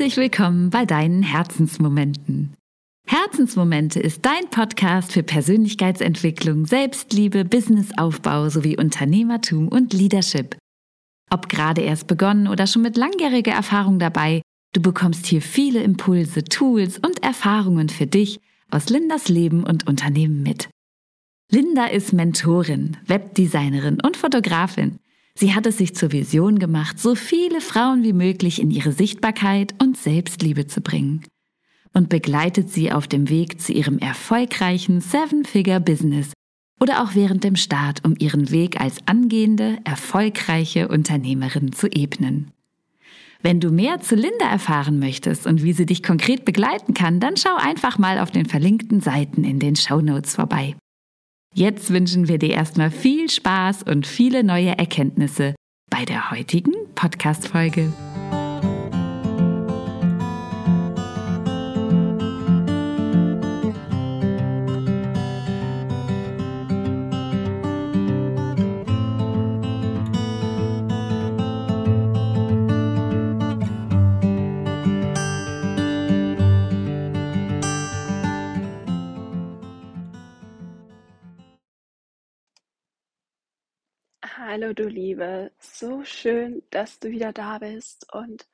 Herzlich willkommen bei deinen Herzensmomenten. Herzensmomente ist dein Podcast für Persönlichkeitsentwicklung, Selbstliebe, Businessaufbau sowie Unternehmertum und Leadership. Ob gerade erst begonnen oder schon mit langjähriger Erfahrung dabei, du bekommst hier viele Impulse, Tools und Erfahrungen für dich aus Lindas Leben und Unternehmen mit. Linda ist Mentorin, Webdesignerin und Fotografin. Sie hat es sich zur Vision gemacht, so viele Frauen wie möglich in ihre Sichtbarkeit und Selbstliebe zu bringen und begleitet sie auf dem Weg zu ihrem erfolgreichen Seven-Figure-Business oder auch während dem Start, um ihren Weg als angehende, erfolgreiche Unternehmerin zu ebnen. Wenn du mehr zu Linda erfahren möchtest und wie sie dich konkret begleiten kann, dann schau einfach mal auf den verlinkten Seiten in den Show Notes vorbei. Jetzt wünschen wir dir erstmal viel Spaß und viele neue Erkenntnisse bei der heutigen Podcast-Folge. So schön, dass du wieder da bist und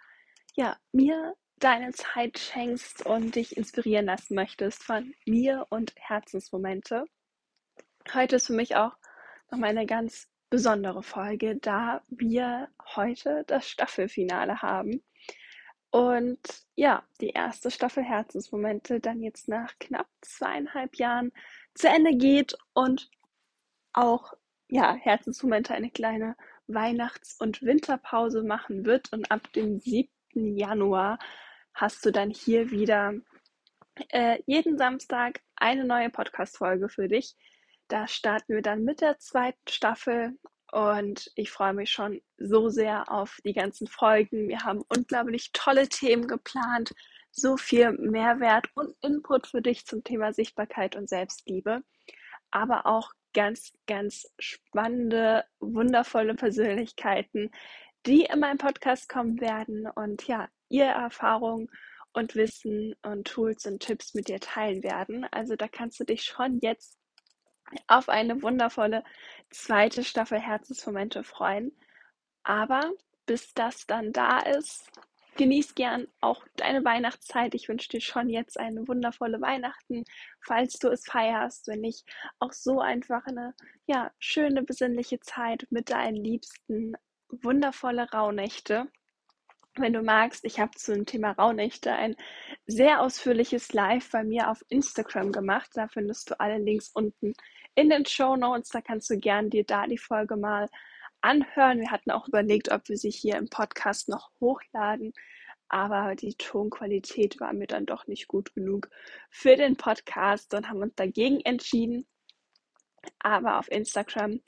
ja, mir deine Zeit schenkst und dich inspirieren lassen möchtest von mir und Herzensmomente. Heute ist für mich auch nochmal eine ganz besondere Folge, da wir heute das Staffelfinale haben. Und ja, die erste Staffel Herzensmomente dann jetzt nach knapp zweieinhalb Jahren zu Ende geht und auch ja, Herzensmomente eine kleine Weihnachts- und Winterpause machen wird. Und ab dem 7. Januar hast du dann hier wieder äh, jeden Samstag eine neue Podcast-Folge für dich. Da starten wir dann mit der zweiten Staffel und ich freue mich schon so sehr auf die ganzen Folgen. Wir haben unglaublich tolle Themen geplant, so viel Mehrwert und Input für dich zum Thema Sichtbarkeit und Selbstliebe, aber auch ganz, ganz spannende, wundervolle Persönlichkeiten, die in meinem Podcast kommen werden und ja, ihre Erfahrungen und Wissen und Tools und Tipps mit dir teilen werden. Also da kannst du dich schon jetzt auf eine wundervolle zweite Staffel Herzensmomente freuen. Aber bis das dann da ist, genieß gern auch deine Weihnachtszeit. Ich wünsche dir schon jetzt eine wundervolle Weihnachten, falls du es feierst. Wenn nicht, auch so einfach eine ja, schöne, besinnliche Zeit mit deinen Liebsten. Wundervolle Rauhnächte. Wenn du magst, ich habe zum Thema Rauhnächte ein sehr ausführliches Live bei mir auf Instagram gemacht. Da findest du alle Links unten in den Show Notes. Da kannst du gern dir da die Folge mal anhören. Wir hatten auch überlegt, ob wir sie hier im Podcast noch hochladen, aber die Tonqualität war mir dann doch nicht gut genug für den Podcast und haben uns dagegen entschieden. Aber auf Instagram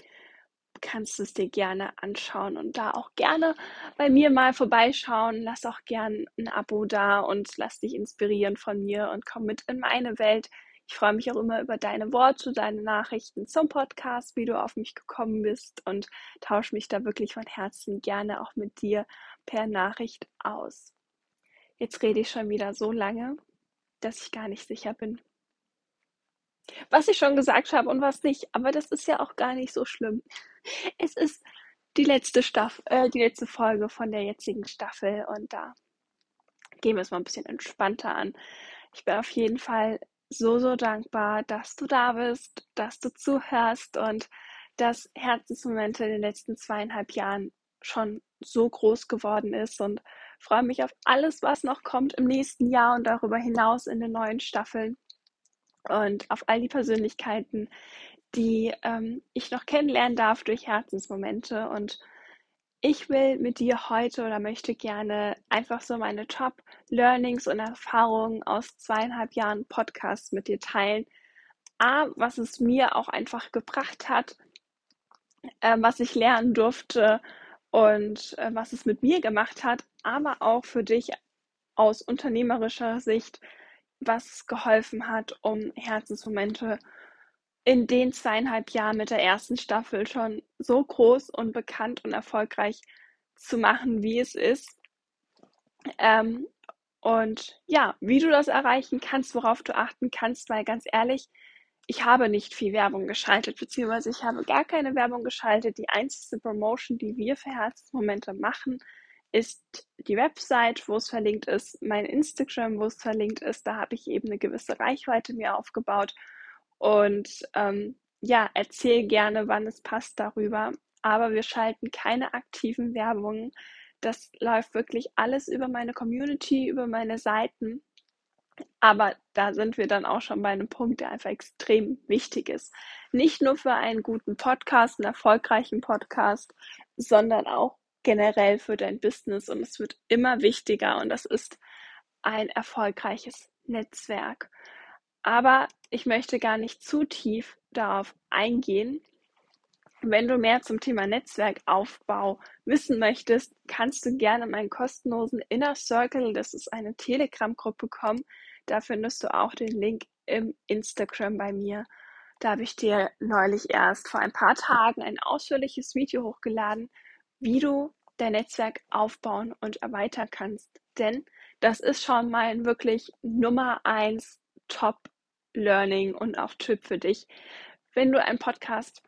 kannst du es dir gerne anschauen und da auch gerne bei mir mal vorbeischauen. Lass auch gern ein Abo da und lass dich inspirieren von mir und komm mit in meine Welt. Ich freue mich auch immer über deine Worte, deine Nachrichten zum Podcast, wie du auf mich gekommen bist und tausche mich da wirklich von Herzen gerne auch mit dir per Nachricht aus. Jetzt rede ich schon wieder so lange, dass ich gar nicht sicher bin, was ich schon gesagt habe und was nicht. Aber das ist ja auch gar nicht so schlimm. Es ist die letzte Staffel, äh, die letzte Folge von der jetzigen Staffel und da gehen wir es mal ein bisschen entspannter an. Ich bin auf jeden Fall so, so dankbar, dass du da bist, dass du zuhörst und dass Herzensmomente in den letzten zweieinhalb Jahren schon so groß geworden ist und freue mich auf alles, was noch kommt im nächsten Jahr und darüber hinaus in den neuen Staffeln und auf all die Persönlichkeiten, die ähm, ich noch kennenlernen darf durch Herzensmomente und ich will mit dir heute oder möchte gerne einfach so meine Top-Learnings und Erfahrungen aus zweieinhalb Jahren Podcast mit dir teilen. A, was es mir auch einfach gebracht hat, äh, was ich lernen durfte und äh, was es mit mir gemacht hat, aber auch für dich aus unternehmerischer Sicht, was geholfen hat, um Herzensmomente zu in den zweieinhalb Jahren mit der ersten Staffel schon so groß und bekannt und erfolgreich zu machen, wie es ist. Ähm, Und ja, wie du das erreichen kannst, worauf du achten kannst, weil ganz ehrlich, ich habe nicht viel Werbung geschaltet, beziehungsweise ich habe gar keine Werbung geschaltet. Die einzige Promotion, die wir für Herzensmomente machen, ist die Website, wo es verlinkt ist, mein Instagram, wo es verlinkt ist. Da habe ich eben eine gewisse Reichweite mir aufgebaut und ähm, ja, erzähl gerne, wann es passt darüber. Aber wir schalten keine aktiven Werbungen. Das läuft wirklich alles über meine Community, über meine Seiten. Aber da sind wir dann auch schon bei einem Punkt, der einfach extrem wichtig ist. Nicht nur für einen guten Podcast, einen erfolgreichen Podcast, sondern auch generell für dein Business. Und es wird immer wichtiger und das ist ein erfolgreiches Netzwerk. Aber ich möchte gar nicht zu tief darauf eingehen. Wenn du mehr zum Thema Netzwerkaufbau wissen möchtest, kannst du gerne meinen kostenlosen Inner Circle, das ist eine Telegram-Gruppe, kommen. Da findest du auch den Link im Instagram bei mir. Da habe ich dir neulich erst vor ein paar Tagen ein ausführliches Video hochgeladen, wie du dein Netzwerk aufbauen und erweitern kannst. Denn das ist schon mein wirklich Nummer eins Top Learning und auch Tipp für dich. Wenn du einen Podcast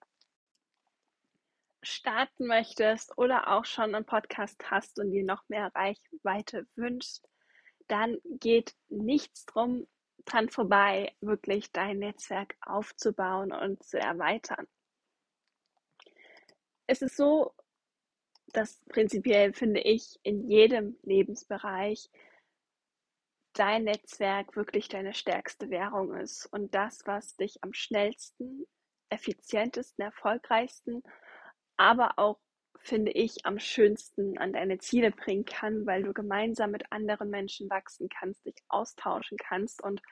starten möchtest oder auch schon einen Podcast hast und dir noch mehr Reichweite wünschst, dann geht nichts drum dran vorbei, wirklich dein Netzwerk aufzubauen und zu erweitern. Es ist so, dass prinzipiell finde ich in jedem Lebensbereich dein Netzwerk wirklich deine stärkste Währung ist und das, was dich am schnellsten, effizientesten, erfolgreichsten aber auch, finde ich, am schönsten an deine Ziele bringen kann, weil du gemeinsam mit anderen Menschen wachsen kannst, dich austauschen kannst. Und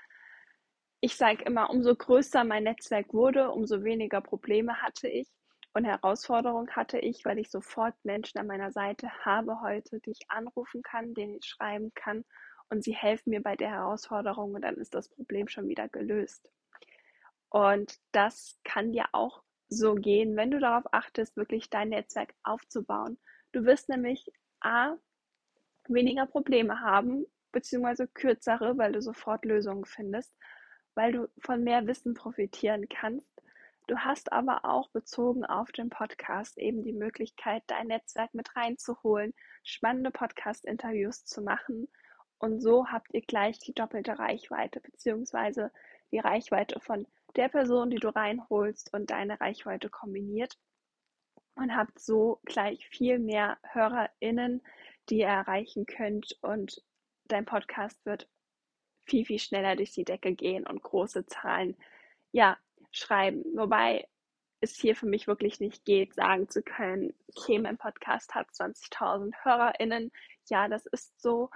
ich sage immer, umso größer mein Netzwerk wurde, umso weniger Probleme hatte ich und Herausforderungen hatte ich, weil ich sofort Menschen an meiner Seite habe heute, die ich anrufen kann, denen ich schreiben kann und sie helfen mir bei der Herausforderung und dann ist das Problem schon wieder gelöst. Und das kann dir auch so gehen, wenn du darauf achtest, wirklich dein Netzwerk aufzubauen. Du wirst nämlich A, weniger Probleme haben, beziehungsweise kürzere, weil du sofort Lösungen findest, weil du von mehr Wissen profitieren kannst. Du hast aber auch bezogen auf den Podcast eben die Möglichkeit, dein Netzwerk mit reinzuholen, spannende Podcast-Interviews zu machen. Und so habt ihr gleich die doppelte Reichweite, beziehungsweise die Reichweite von der Person, die du reinholst und deine Reichweite kombiniert und habt so gleich viel mehr HörerInnen, die ihr erreichen könnt und dein Podcast wird viel, viel schneller durch die Decke gehen und große Zahlen, ja, schreiben. Wobei es hier für mich wirklich nicht geht, sagen zu können, okay, mein Podcast hat 20.000 HörerInnen. Ja, das ist so,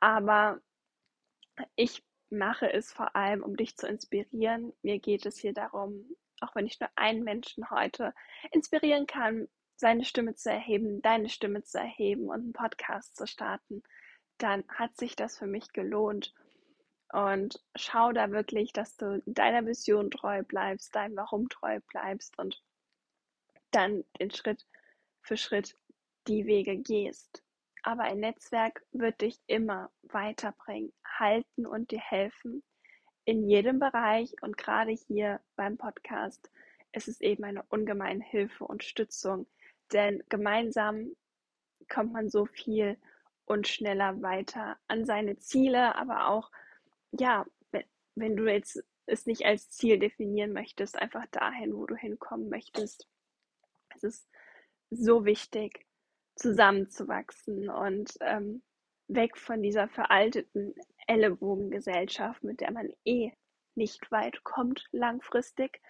aber ich mache es vor allem, um dich zu inspirieren. Mir geht es hier darum, auch wenn ich nur einen Menschen heute inspirieren kann, seine Stimme zu erheben, deine Stimme zu erheben und einen Podcast zu starten, dann hat sich das für mich gelohnt. Und schau da wirklich, dass du deiner Vision treu bleibst, deinem Warum treu bleibst und dann den Schritt für Schritt die Wege gehst aber ein Netzwerk wird dich immer weiterbringen, halten und dir helfen. In jedem Bereich und gerade hier beim Podcast ist es eben eine ungemeine Hilfe und Stützung, denn gemeinsam kommt man so viel und schneller weiter an seine Ziele, aber auch, ja, wenn du jetzt es nicht als Ziel definieren möchtest, einfach dahin, wo du hinkommen möchtest. Es ist so wichtig, zusammenzuwachsen und ähm, weg von dieser veralteten Ellenbogengesellschaft, mit der man eh nicht weit kommt langfristig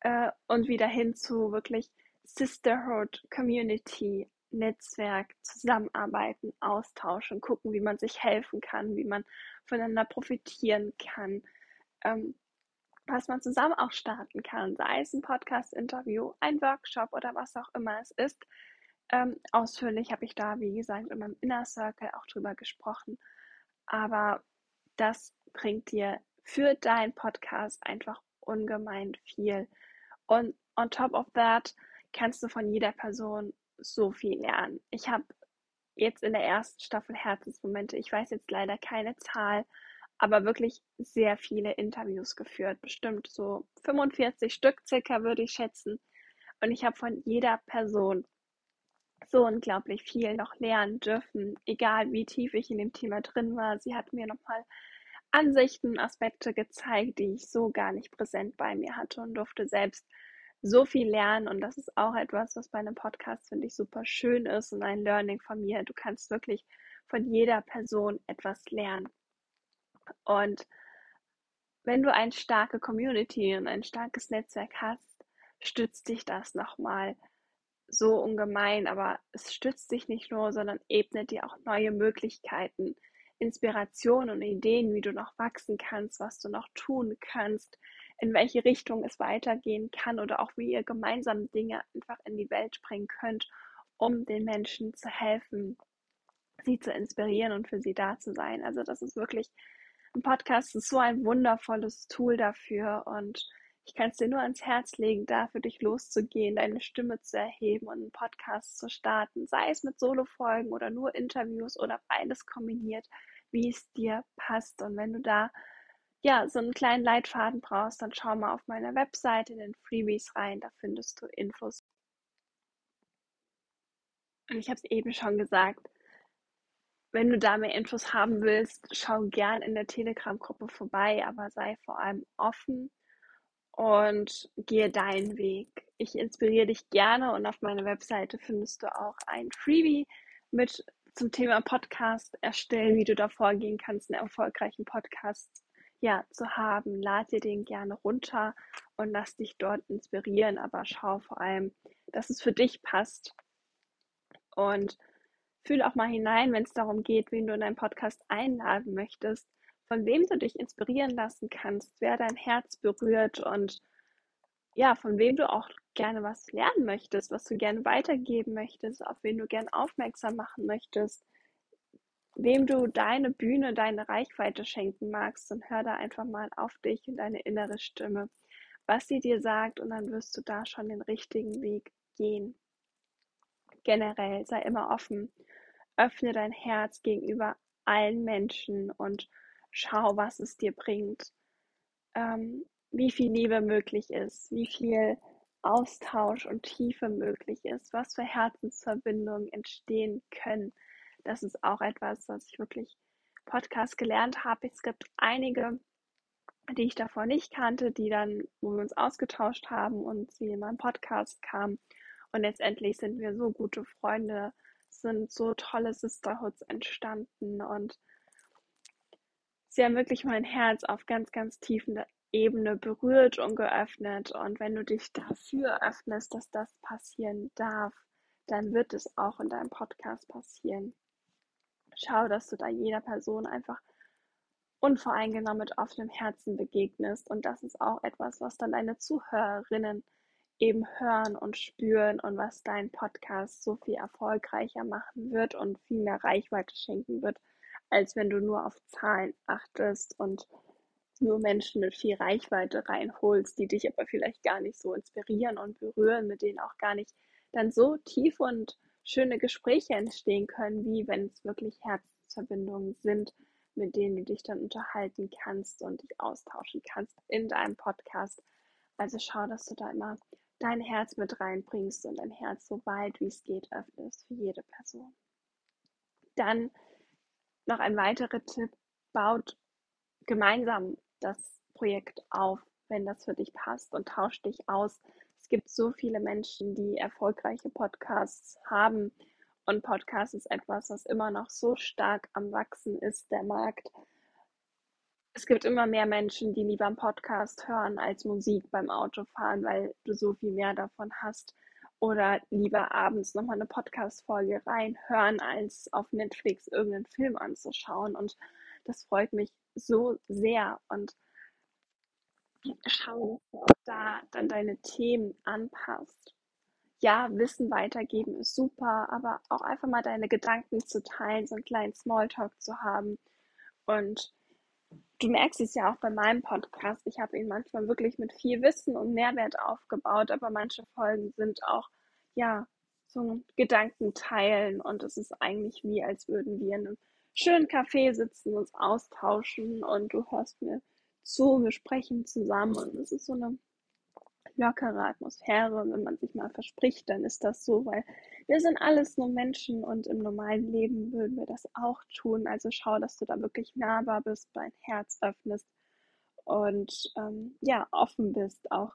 äh, und wieder hin zu wirklich Sisterhood, Community, Netzwerk, zusammenarbeiten, austauschen, gucken, wie man sich helfen kann, wie man voneinander profitieren kann, ähm, was man zusammen auch starten kann, sei es ein Podcast-Interview, ein Workshop oder was auch immer es ist. Ähm, ausführlich habe ich da, wie gesagt, in meinem Inner Circle auch drüber gesprochen. Aber das bringt dir für deinen Podcast einfach ungemein viel. Und on top of that kannst du von jeder Person so viel lernen. Ich habe jetzt in der ersten Staffel Herzensmomente, ich weiß jetzt leider keine Zahl, aber wirklich sehr viele Interviews geführt. Bestimmt so 45 Stück circa würde ich schätzen. Und ich habe von jeder Person so unglaublich viel noch lernen dürfen, egal wie tief ich in dem Thema drin war. Sie hat mir nochmal Ansichten, Aspekte gezeigt, die ich so gar nicht präsent bei mir hatte und durfte selbst so viel lernen. Und das ist auch etwas, was bei einem Podcast, finde ich, super schön ist und ein Learning von mir. Du kannst wirklich von jeder Person etwas lernen. Und wenn du eine starke Community und ein starkes Netzwerk hast, stützt dich das nochmal so ungemein, aber es stützt dich nicht nur, sondern ebnet dir auch neue Möglichkeiten, Inspiration und Ideen, wie du noch wachsen kannst, was du noch tun kannst, in welche Richtung es weitergehen kann oder auch wie ihr gemeinsam Dinge einfach in die Welt bringen könnt, um den Menschen zu helfen, sie zu inspirieren und für sie da zu sein. Also das ist wirklich ein Podcast ist so ein wundervolles Tool dafür und ich kann es dir nur ans Herz legen, da für dich loszugehen, deine Stimme zu erheben und einen Podcast zu starten, sei es mit Solo-Folgen oder nur Interviews oder beides kombiniert, wie es dir passt. Und wenn du da ja so einen kleinen Leitfaden brauchst, dann schau mal auf meiner Webseite in den Freebies rein, da findest du Infos. Und ich habe es eben schon gesagt, wenn du da mehr Infos haben willst, schau gern in der Telegram-Gruppe vorbei, aber sei vor allem offen und gehe deinen Weg. Ich inspiriere dich gerne und auf meiner Webseite findest du auch ein Freebie mit zum Thema Podcast erstellen, wie du da vorgehen kannst, einen erfolgreichen Podcast ja, zu haben. Lad dir den gerne runter und lass dich dort inspirieren, aber schau vor allem, dass es für dich passt. Und Fühl auch mal hinein, wenn es darum geht, wen du in deinen Podcast einladen möchtest, von wem du dich inspirieren lassen kannst, wer dein Herz berührt und ja, von wem du auch gerne was lernen möchtest, was du gerne weitergeben möchtest, auf wen du gerne aufmerksam machen möchtest, wem du deine Bühne, deine Reichweite schenken magst und hör da einfach mal auf dich und deine innere Stimme, was sie dir sagt und dann wirst du da schon den richtigen Weg gehen. Generell sei immer offen. Öffne dein Herz gegenüber allen Menschen und schau, was es dir bringt, ähm, wie viel Liebe möglich ist, wie viel Austausch und Tiefe möglich ist, was für Herzensverbindungen entstehen können. Das ist auch etwas, was ich wirklich Podcast gelernt habe. Es gibt einige, die ich davor nicht kannte, die dann, wo wir uns ausgetauscht haben und sie in meinen Podcast kamen. Und letztendlich sind wir so gute Freunde sind so tolle Sisterhoods entstanden und sie haben wirklich mein Herz auf ganz, ganz tiefen Ebene berührt und geöffnet. Und wenn du dich dafür öffnest, dass das passieren darf, dann wird es auch in deinem Podcast passieren. Schau, dass du da jeder Person einfach unvoreingenommen mit offenem Herzen begegnest. Und das ist auch etwas, was dann deine Zuhörerinnen eben hören und spüren und was dein Podcast so viel erfolgreicher machen wird und viel mehr Reichweite schenken wird, als wenn du nur auf Zahlen achtest und nur Menschen mit viel Reichweite reinholst, die dich aber vielleicht gar nicht so inspirieren und berühren, mit denen auch gar nicht dann so tief und schöne Gespräche entstehen können, wie wenn es wirklich Herzverbindungen sind, mit denen du dich dann unterhalten kannst und dich austauschen kannst in deinem Podcast. Also schau, dass du da immer dein Herz mit reinbringst und dein Herz so weit wie es geht öffnest für jede Person. Dann noch ein weiterer Tipp, baut gemeinsam das Projekt auf, wenn das für dich passt und tauscht dich aus. Es gibt so viele Menschen, die erfolgreiche Podcasts haben und Podcast ist etwas, was immer noch so stark am Wachsen ist, der Markt es gibt immer mehr Menschen, die lieber einen Podcast hören als Musik beim Autofahren, weil du so viel mehr davon hast. Oder lieber abends nochmal eine Podcast-Folge reinhören, als auf Netflix irgendeinen Film anzuschauen. Und das freut mich so sehr. Und schau, dass du auch da dann deine Themen anpasst. Ja, Wissen weitergeben ist super, aber auch einfach mal deine Gedanken zu teilen, so einen kleinen Smalltalk zu haben und du merkst es ja auch bei meinem Podcast. Ich habe ihn manchmal wirklich mit viel Wissen und Mehrwert aufgebaut, aber manche Folgen sind auch, ja, so Gedanken teilen und es ist eigentlich wie, als würden wir in einem schönen Café sitzen, uns austauschen und du hörst mir zu, wir sprechen zusammen und es ist so eine lockere Atmosphäre und wenn man sich mal verspricht, dann ist das so, weil wir sind alles nur Menschen und im normalen Leben würden wir das auch tun. Also schau, dass du da wirklich nahbar bist, dein Herz öffnest und ähm, ja, offen bist, auch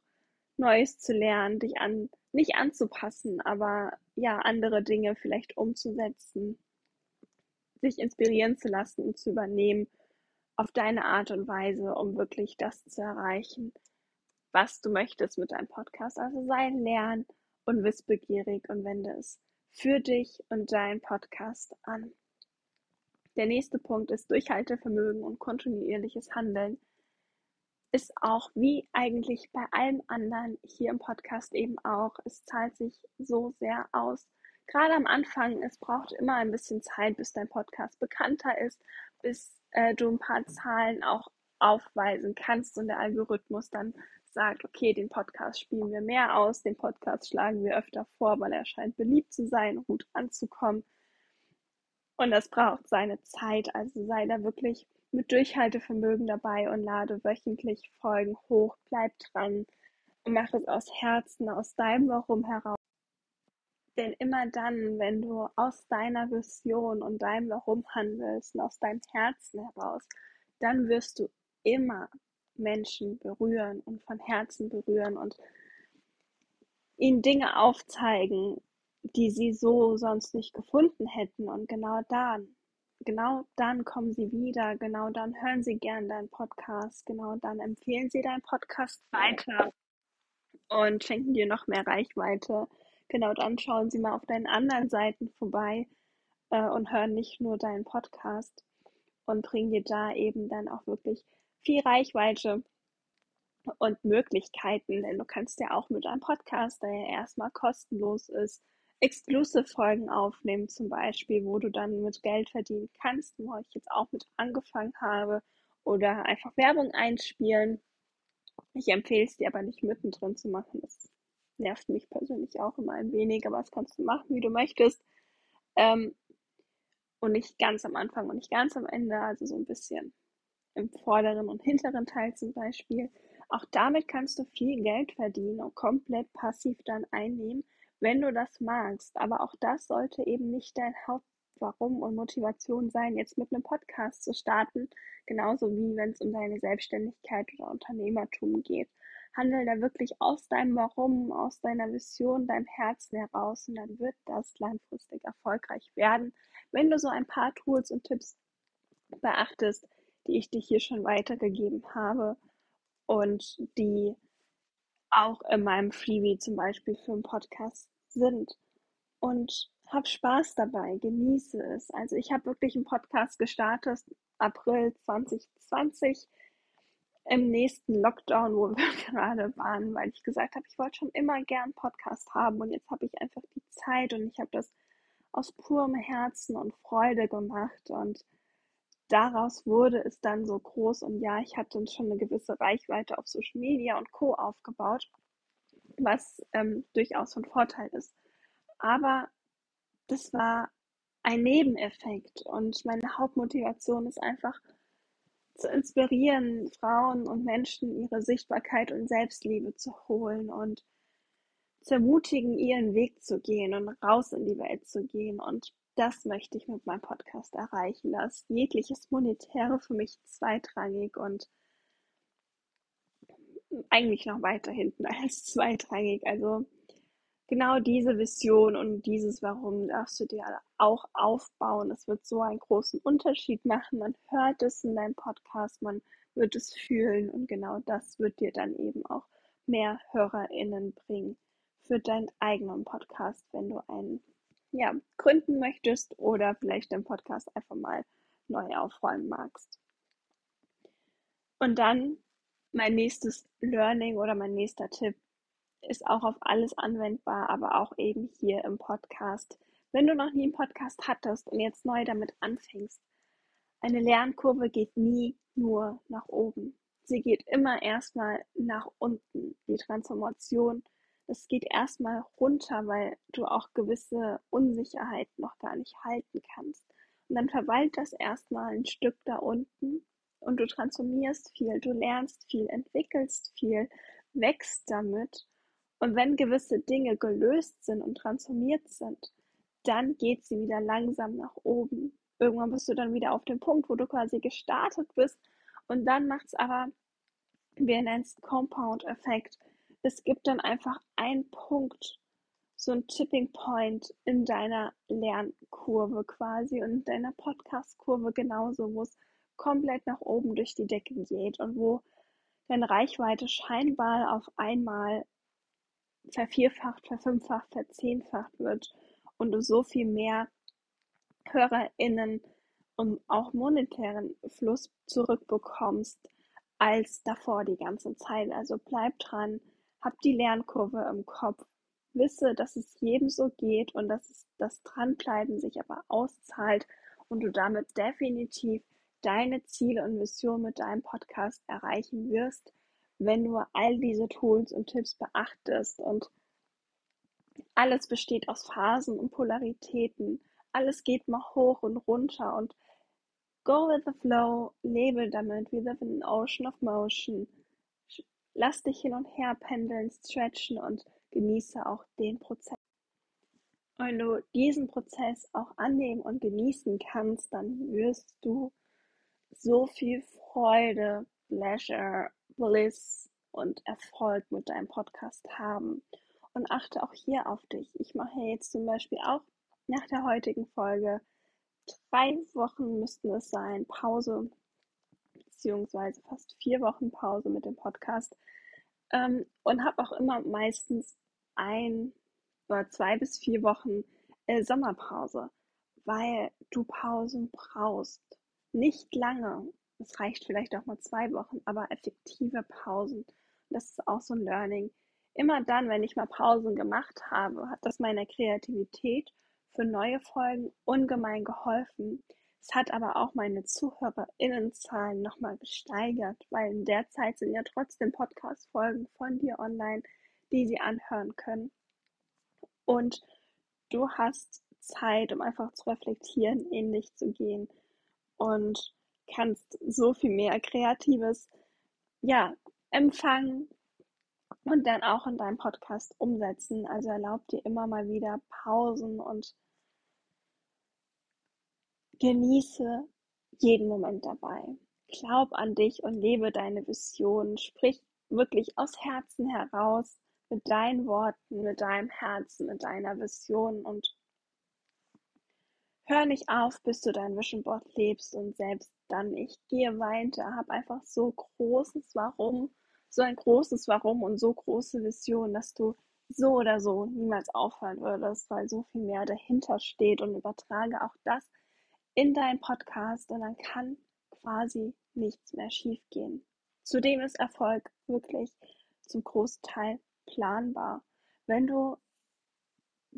Neues zu lernen, dich an, nicht anzupassen, aber ja, andere Dinge vielleicht umzusetzen, sich inspirieren zu lassen und zu übernehmen auf deine Art und Weise, um wirklich das zu erreichen, was du möchtest mit deinem Podcast. Also sei lern- und wissbegierig und wende es für dich und deinen Podcast an. Der nächste Punkt ist Durchhaltevermögen und kontinuierliches Handeln. Ist auch wie eigentlich bei allem anderen hier im Podcast eben auch. Es zahlt sich so sehr aus. Gerade am Anfang, es braucht immer ein bisschen Zeit, bis dein Podcast bekannter ist, bis äh, du ein paar Zahlen auch aufweisen kannst und der Algorithmus dann sagt, okay, den Podcast spielen wir mehr aus, den Podcast schlagen wir öfter vor, weil er scheint beliebt zu sein, gut anzukommen. Und das braucht seine Zeit, also sei da wirklich mit Durchhaltevermögen dabei und lade wöchentlich Folgen hoch, bleib dran und mach es aus Herzen, aus deinem Warum heraus. Denn immer dann, wenn du aus deiner Vision und deinem Warum handelst und aus deinem Herzen heraus, dann wirst du immer Menschen berühren und von Herzen berühren und ihnen Dinge aufzeigen, die sie so sonst nicht gefunden hätten. Und genau dann, genau dann kommen sie wieder, genau dann hören sie gern deinen Podcast, genau dann empfehlen sie deinen Podcast weiter und schenken dir noch mehr Reichweite. Genau dann schauen sie mal auf deinen anderen Seiten vorbei äh, und hören nicht nur deinen Podcast und bringen dir da eben dann auch wirklich viel Reichweite und Möglichkeiten, denn du kannst ja auch mit einem Podcast, der ja erstmal kostenlos ist, Exclusive-Folgen aufnehmen, zum Beispiel, wo du dann mit Geld verdienen kannst, wo ich jetzt auch mit angefangen habe, oder einfach Werbung einspielen. Ich empfehle es dir aber nicht mittendrin zu machen. Das nervt mich persönlich auch immer ein wenig, aber das kannst du machen, wie du möchtest. Ähm, und nicht ganz am Anfang und nicht ganz am Ende, also so ein bisschen im vorderen und hinteren Teil zum Beispiel. Auch damit kannst du viel Geld verdienen und komplett passiv dann einnehmen, wenn du das magst. Aber auch das sollte eben nicht dein Hauptwarum und Motivation sein, jetzt mit einem Podcast zu starten, genauso wie wenn es um deine Selbstständigkeit oder Unternehmertum geht. Handel da wirklich aus deinem Warum, aus deiner Vision, deinem Herzen heraus und dann wird das langfristig erfolgreich werden, wenn du so ein paar Tools und Tipps beachtest, die ich dir hier schon weitergegeben habe und die auch in meinem Freebie zum Beispiel für einen Podcast sind. Und hab Spaß dabei, genieße es. Also ich habe wirklich einen Podcast gestartet, April 2020, im nächsten Lockdown, wo wir gerade waren, weil ich gesagt habe, ich wollte schon immer gern Podcast haben und jetzt habe ich einfach die Zeit und ich habe das aus purem Herzen und Freude gemacht und daraus wurde es dann so groß und ja, ich hatte schon eine gewisse Reichweite auf Social Media und Co. aufgebaut, was ähm, durchaus von Vorteil ist. Aber das war ein Nebeneffekt und meine Hauptmotivation ist einfach zu inspirieren, Frauen und Menschen ihre Sichtbarkeit und Selbstliebe zu holen und zu ermutigen, ihren Weg zu gehen und raus in die Welt zu gehen und das möchte ich mit meinem Podcast erreichen. dass jegliches Monetäre für mich zweitrangig und eigentlich noch weiter hinten als zweitrangig. Also genau diese Vision und dieses Warum darfst du dir auch aufbauen. Es wird so einen großen Unterschied machen. Man hört es in deinem Podcast, man wird es fühlen und genau das wird dir dann eben auch mehr HörerInnen bringen für deinen eigenen Podcast, wenn du einen ja, gründen möchtest oder vielleicht den Podcast einfach mal neu aufräumen magst. Und dann mein nächstes Learning oder mein nächster Tipp ist auch auf alles anwendbar, aber auch eben hier im Podcast. Wenn du noch nie einen Podcast hattest und jetzt neu damit anfängst, eine Lernkurve geht nie nur nach oben. Sie geht immer erstmal nach unten. Die Transformation Das geht erstmal runter, weil du auch gewisse Unsicherheiten noch gar nicht halten kannst. Und dann verweilt das erstmal ein Stück da unten und du transformierst viel, du lernst viel, entwickelst viel, wächst damit. Und wenn gewisse Dinge gelöst sind und transformiert sind, dann geht sie wieder langsam nach oben. Irgendwann bist du dann wieder auf dem Punkt, wo du quasi gestartet bist. Und dann macht es aber, wir nennen es Compound-Effekt. Es gibt dann einfach einen Punkt, so ein Tipping Point in deiner Lernkurve quasi und in deiner Podcast-Kurve genauso, wo es komplett nach oben durch die Decke geht und wo deine Reichweite scheinbar auf einmal vervierfacht, verfünffacht, verzehnfacht wird und du so viel mehr HörerInnen und auch monetären Fluss zurückbekommst als davor die ganze Zeit. Also bleib dran, hab die Lernkurve im Kopf, wisse, dass es jedem so geht und dass es das Dranbleiben sich aber auszahlt und du damit definitiv deine Ziele und Mission mit deinem Podcast erreichen wirst, wenn du all diese Tools und Tipps beachtest und alles besteht aus Phasen und Polaritäten. Alles geht mal hoch und runter und go with the flow, lebe damit, we live in an ocean of motion. Lass dich hin und her pendeln, stretchen und genieße auch den Prozess. Wenn du diesen Prozess auch annehmen und genießen kannst, dann wirst du so viel Freude, Pleasure, Bliss und Erfolg mit deinem Podcast haben. Und achte auch hier auf dich. Ich mache jetzt zum Beispiel auch nach der heutigen Folge drei Wochen müssten es sein, Pause, beziehungsweise fast vier Wochen Pause mit dem Podcast. Ähm, und habe auch immer meistens ein oder zwei bis vier Wochen äh, Sommerpause, weil du Pausen brauchst. Nicht lange. Es reicht vielleicht auch mal zwei Wochen, aber effektive Pausen. Das ist auch so ein Learning. Immer dann, wenn ich mal Pausen gemacht habe, hat das meiner Kreativität für neue Folgen ungemein geholfen. Es hat aber auch meine ZuhörerInnenzahlen nochmal gesteigert, weil in der Zeit sind ja trotzdem Podcast-Folgen von dir online, die sie anhören können. Und du hast Zeit, um einfach zu reflektieren, in dich zu gehen und kannst so viel mehr Kreatives, ja, empfangen und dann auch in deinem Podcast umsetzen. Also erlaub dir immer mal wieder Pausen und genieße jeden Moment dabei. Glaub an dich und lebe deine Vision. Sprich wirklich aus Herzen heraus mit deinen Worten, mit deinem Herzen, mit deiner Vision und hör nicht auf, bis du dein Vision Board lebst und selbst dann ich gehe weiter, hab einfach so großes Warum, so ein großes Warum und so große Vision, dass du so oder so niemals aufhören würdest, weil so viel mehr dahinter steht und übertrage auch das in deinen Podcast und dann kann quasi nichts mehr schiefgehen. Zudem ist Erfolg wirklich zum Großteil planbar. Wenn du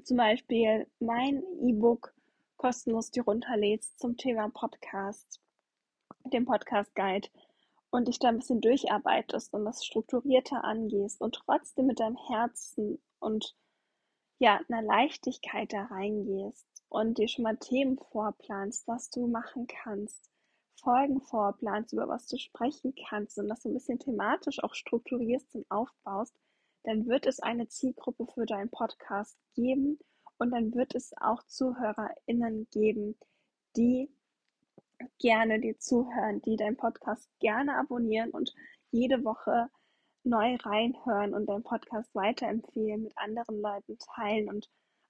zum Beispiel mein E-Book kostenlos dir runterlädst zum Thema Podcast, dem Podcast Guide und dich da ein bisschen durcharbeitest und das strukturierter angehst und trotzdem mit deinem Herzen und ja, einer Leichtigkeit da reingehst und dir schon mal Themen vorplanst, was du machen kannst, Folgen vorplanst, über was du sprechen kannst und das so ein bisschen thematisch auch strukturierst und aufbaust, dann wird es eine Zielgruppe für deinen Podcast geben und dann wird es auch ZuhörerInnen geben, die gerne dir zuhören, die deinen Podcast gerne abonnieren und jede Woche neu reinhören und deinen Podcast weiterempfehlen, mit anderen Leuten teilen. Und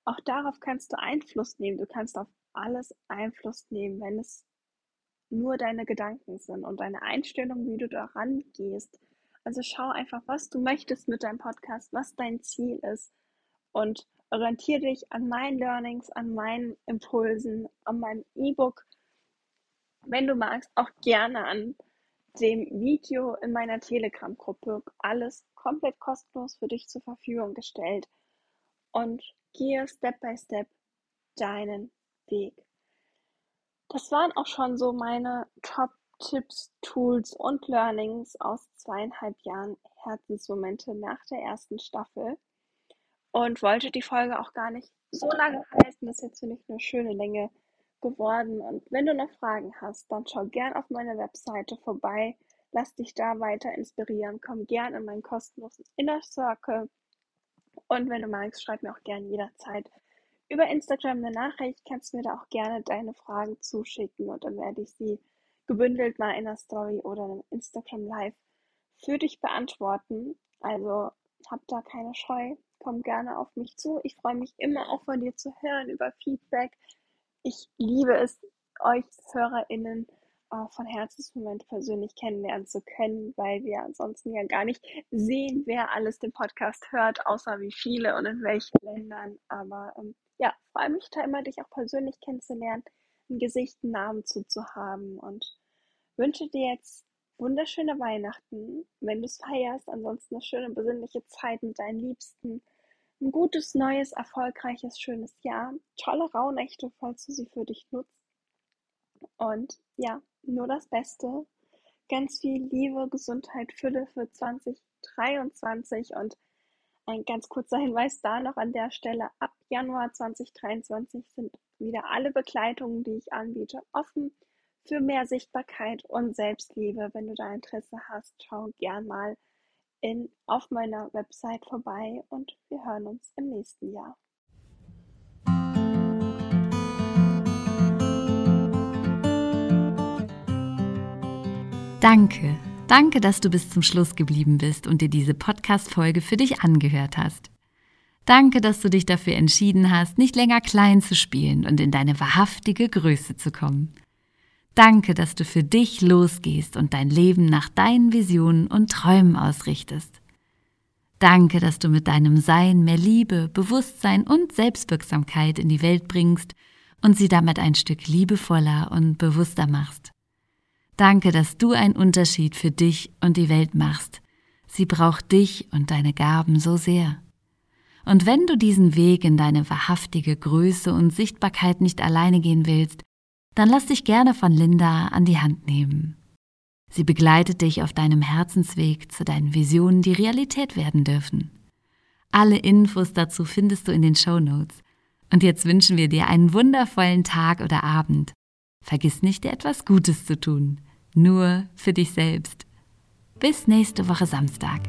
auch darauf kannst du Einfluss nehmen. Du kannst auf alles Einfluss nehmen, wenn es nur deine Gedanken sind und deine Einstellung, wie du da rangehst. Also schau einfach, was du möchtest mit deinem Podcast, was dein Ziel ist und orientiere dich an meinen Learnings, an meinen Impulsen, an meinem E-Book. Wenn du magst, auch gerne an dem Video in meiner Telegram-Gruppe. Alles komplett kostenlos für dich zur Verfügung gestellt. Und gehe Step by Step deinen Weg. Das waren auch schon so meine Top-Tipps, Tools und Learnings aus zweieinhalb Jahren Herzensmomente nach der ersten Staffel. und wollte die Folge auch gar nicht so lange halten. Das ist jetzt, finde ich, eine schöne Länge geworden. Und wenn du noch Fragen hast, dann schau gern auf meiner Webseite vorbei. Lass dich da weiter inspirieren. Komm gern in meinen kostenlosen Inner Circle. Und wenn du magst, schreib mir auch gern jederzeit über Instagram eine Nachricht. Kannst mir da auch gerne deine Fragen zuschicken und dann werde ich sie gebündelt mal in einer Story oder einem Instagram Live für dich beantworten. Also hab da keine Scheu, komm gerne auf mich zu. Ich freue mich immer auch von dir zu hören über Feedback. Ich liebe es, euch HörerInnen äh, von Herzensmoment persönlich kennenlernen zu können, weil wir ansonsten ja gar nicht sehen, wer alles den Podcast hört, außer wie viele und in welchen Ländern. Aber ähm, ja, freue mich da immer, dich auch persönlich kennenzulernen, ein Gesicht, einen Namen zuzuhaben und wünsche dir jetzt wunderschöne Weihnachten, wenn du es feierst, ansonsten eine schöne besinnliche Zeit mit deinen Liebsten, ein gutes, neues, erfolgreiches, schönes Jahr, tolle Rauhnächte, falls du sie für dich nutzt und ja, nur das Beste, ganz viel Liebe, Gesundheit, Fülle für 2023 und ein ganz kurzer Hinweis da noch an der Stelle, ab Januar 2023 sind wieder alle Begleitungen, die ich anbiete, offen für mehr Sichtbarkeit und Selbstliebe. Wenn du da Interesse hast, schau gern mal in, auf meiner Website vorbei und wir hören uns im nächsten Jahr. Danke, danke, dass du bis zum Schluss geblieben bist und dir diese Podcast-Folge für dich angehört hast. Danke, dass du dich dafür entschieden hast, nicht länger klein zu spielen und in deine wahrhaftige Größe zu kommen. Danke, dass du für dich losgehst und dein Leben nach deinen Visionen und Träumen ausrichtest. Danke, dass du mit deinem Sein mehr Liebe, Bewusstsein und Selbstwirksamkeit in die Welt bringst und sie damit ein Stück liebevoller und bewusster machst. Danke, dass du einen Unterschied für dich und die Welt machst. Sie braucht dich und deine Gaben so sehr. Und wenn du diesen Weg in deine wahrhaftige Größe und Sichtbarkeit nicht alleine gehen willst, dann lass dich gerne von Linda an die Hand nehmen. Sie begleitet dich auf deinem Herzensweg zu deinen Visionen, die Realität werden dürfen. Alle Infos dazu findest du in den Show Notes. Und jetzt wünschen wir dir einen wundervollen Tag oder Abend. Vergiss nicht, dir etwas Gutes zu tun. Nur für dich selbst. Bis nächste Woche Samstag.